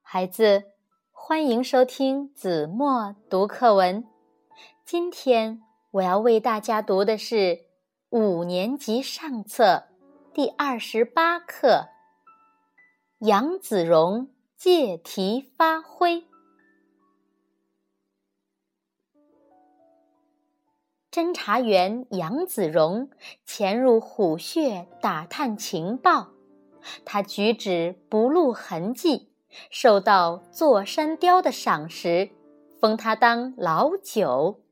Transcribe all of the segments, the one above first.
孩子，欢迎收听子墨读课文。今天我要为大家读的是五年级上册第二十八课《杨子荣借题发挥》。侦查员杨子荣潜入虎穴打探情报，他举止不露痕迹。受到座山雕的赏识，封他当老九。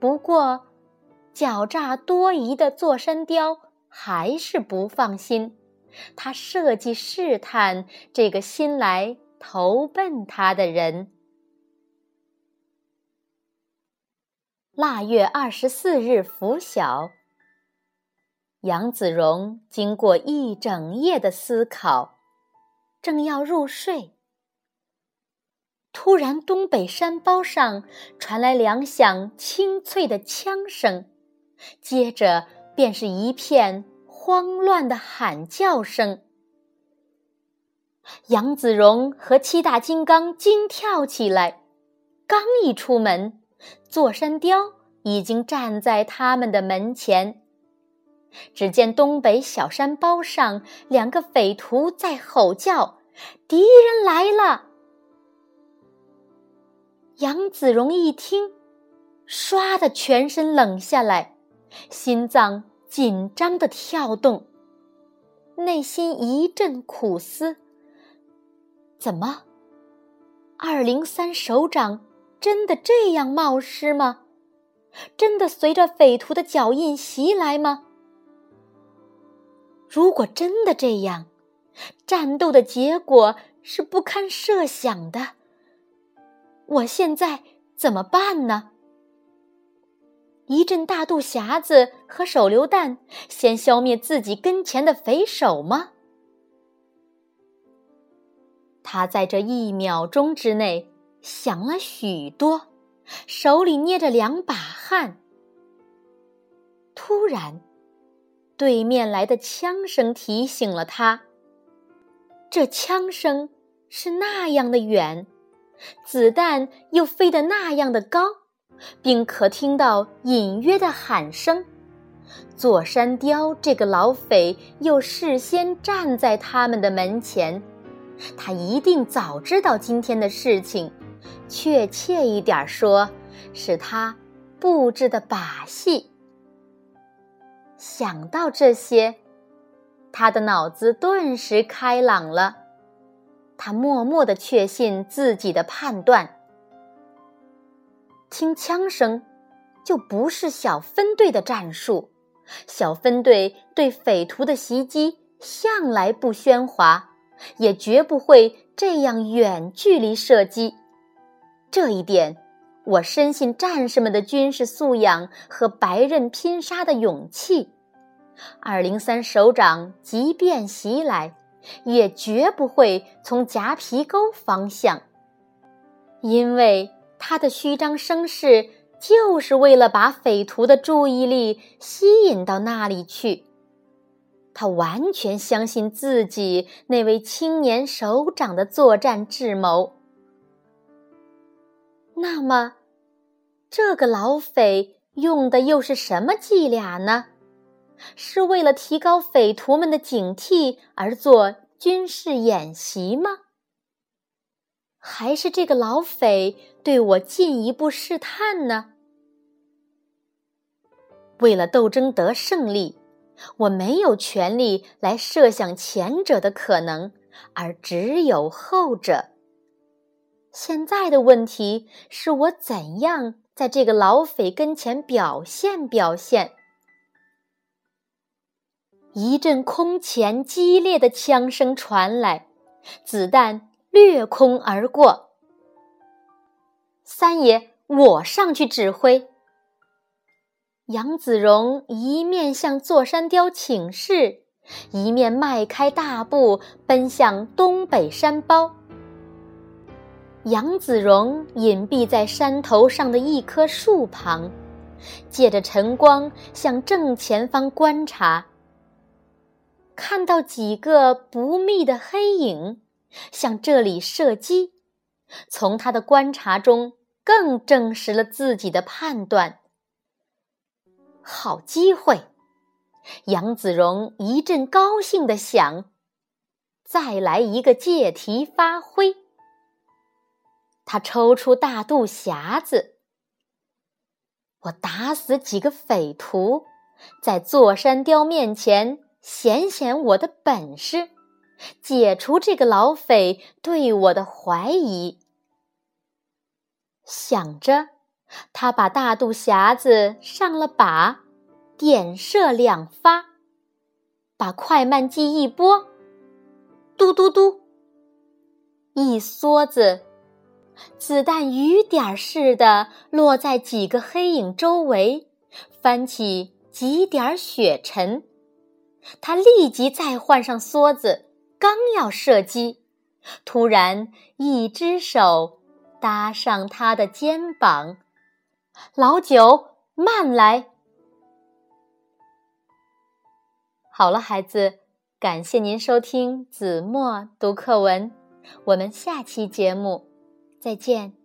不过，狡诈多疑的座山雕还是不放心，他设计试探这个新来投奔他的人。腊月二十四日拂晓，杨子荣经过一整夜的思考。正要入睡，突然东北山包上传来两响清脆的枪声，接着便是一片慌乱的喊叫声。杨子荣和七大金刚惊跳起来，刚一出门，座山雕已经站在他们的门前。只见东北小山包上，两个匪徒在吼叫：“敌人来了！”杨子荣一听，唰的全身冷下来，心脏紧张的跳动，内心一阵苦思：怎么，二零三首长真的这样冒失吗？真的随着匪徒的脚印袭来吗？如果真的这样，战斗的结果是不堪设想的。我现在怎么办呢？一阵大肚匣子和手榴弹，先消灭自己跟前的匪首吗？他在这一秒钟之内想了许多，手里捏着两把汗。突然。对面来的枪声提醒了他，这枪声是那样的远，子弹又飞得那样的高，并可听到隐约的喊声。座山雕这个老匪又事先站在他们的门前，他一定早知道今天的事情，确切一点说，是他布置的把戏。想到这些，他的脑子顿时开朗了。他默默的确信自己的判断。听枪声，就不是小分队的战术。小分队对匪徒的袭击向来不喧哗，也绝不会这样远距离射击。这一点。我深信战士们的军事素养和白刃拼杀的勇气。二零三首长即便袭来，也绝不会从夹皮沟方向，因为他的虚张声势就是为了把匪徒的注意力吸引到那里去。他完全相信自己那位青年首长的作战智谋。那么，这个老匪用的又是什么伎俩呢？是为了提高匪徒们的警惕而做军事演习吗？还是这个老匪对我进一步试探呢？为了斗争得胜利，我没有权利来设想前者的可能，而只有后者。现在的问题是我怎样在这个老匪跟前表现表现。一阵空前激烈的枪声传来，子弹掠空而过。三爷，我上去指挥。杨子荣一面向座山雕请示，一面迈开大步奔向东北山包。杨子荣隐蔽在山头上的一棵树旁，借着晨光向正前方观察。看到几个不密的黑影向这里射击，从他的观察中更证实了自己的判断。好机会！杨子荣一阵高兴的想：“再来一个借题发挥。”他抽出大肚匣子，我打死几个匪徒，在座山雕面前显显我的本事，解除这个老匪对我的怀疑。想着，他把大肚匣子上了把，点射两发，把快慢计一拨，嘟嘟嘟，一梭子。子弹雨点似的落在几个黑影周围，翻起几点雪尘。他立即再换上梭子，刚要射击，突然一只手搭上他的肩膀。老九，慢来！好了，孩子，感谢您收听子墨读课文，我们下期节目。再见。